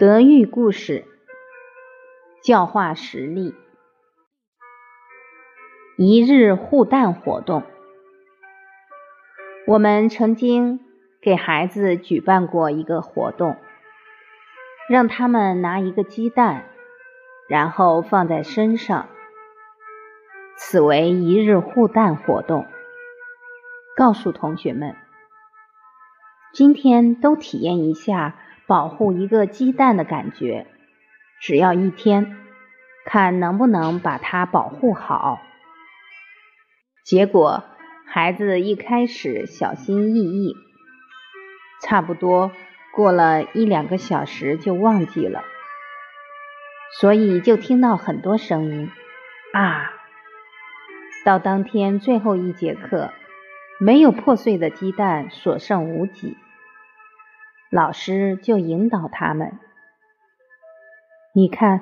德育故事，教化实例。一日护蛋活动，我们曾经给孩子举办过一个活动，让他们拿一个鸡蛋，然后放在身上，此为一日护蛋活动。告诉同学们，今天都体验一下。保护一个鸡蛋的感觉，只要一天，看能不能把它保护好。结果孩子一开始小心翼翼，差不多过了一两个小时就忘记了，所以就听到很多声音啊。到当天最后一节课，没有破碎的鸡蛋，所剩无几。老师就引导他们：“你看，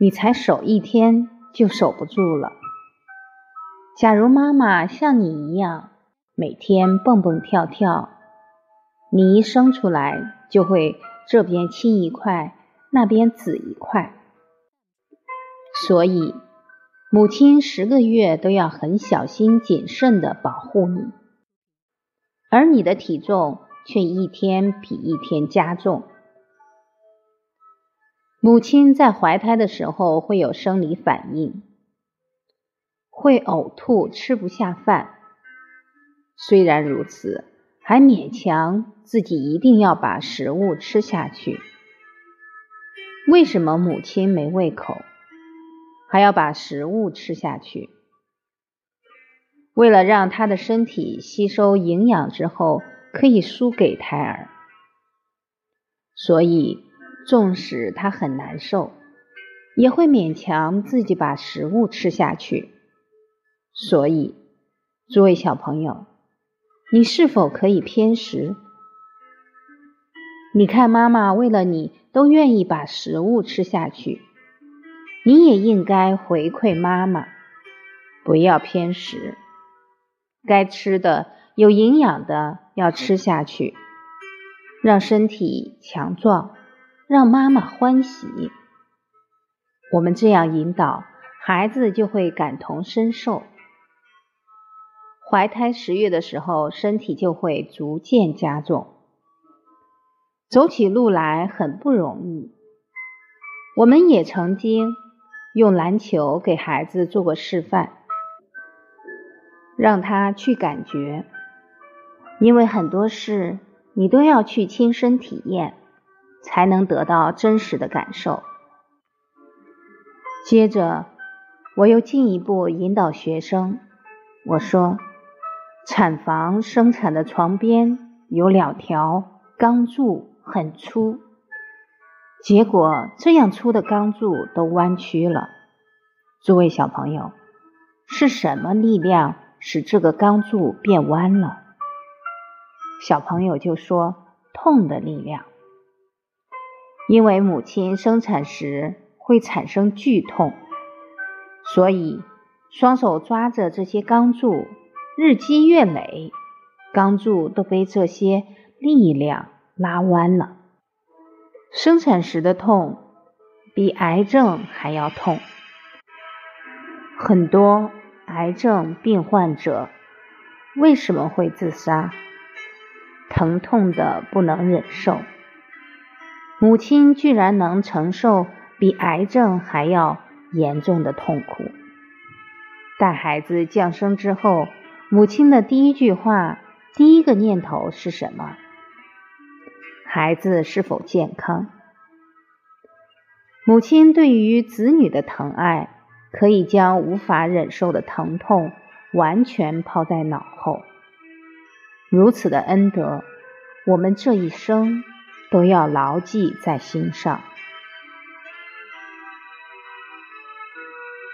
你才守一天就守不住了。假如妈妈像你一样，每天蹦蹦跳跳，你一生出来就会这边青一块，那边紫一块。所以，母亲十个月都要很小心谨慎的保护你，而你的体重。”却一天比一天加重。母亲在怀胎的时候会有生理反应，会呕吐、吃不下饭。虽然如此，还勉强自己一定要把食物吃下去。为什么母亲没胃口，还要把食物吃下去？为了让她的身体吸收营养之后。可以输给胎儿，所以纵使他很难受，也会勉强自己把食物吃下去。所以，诸位小朋友，你是否可以偏食？你看妈妈为了你都愿意把食物吃下去，你也应该回馈妈妈，不要偏食，该吃的。有营养的要吃下去，让身体强壮，让妈妈欢喜。我们这样引导孩子，就会感同身受。怀胎十月的时候，身体就会逐渐加重，走起路来很不容易。我们也曾经用篮球给孩子做过示范，让他去感觉。因为很多事你都要去亲身体验，才能得到真实的感受。接着，我又进一步引导学生，我说：产房生产的床边有两条钢柱，很粗，结果这样粗的钢柱都弯曲了。诸位小朋友，是什么力量使这个钢柱变弯了？小朋友就说：“痛的力量，因为母亲生产时会产生剧痛，所以双手抓着这些钢柱，日积月累，钢柱都被这些力量拉弯了。生产时的痛比癌症还要痛，很多癌症病患者为什么会自杀？”疼痛的不能忍受，母亲居然能承受比癌症还要严重的痛苦。待孩子降生之后，母亲的第一句话、第一个念头是什么？孩子是否健康？母亲对于子女的疼爱，可以将无法忍受的疼痛完全抛在脑后。如此的恩德，我们这一生都要牢记在心上。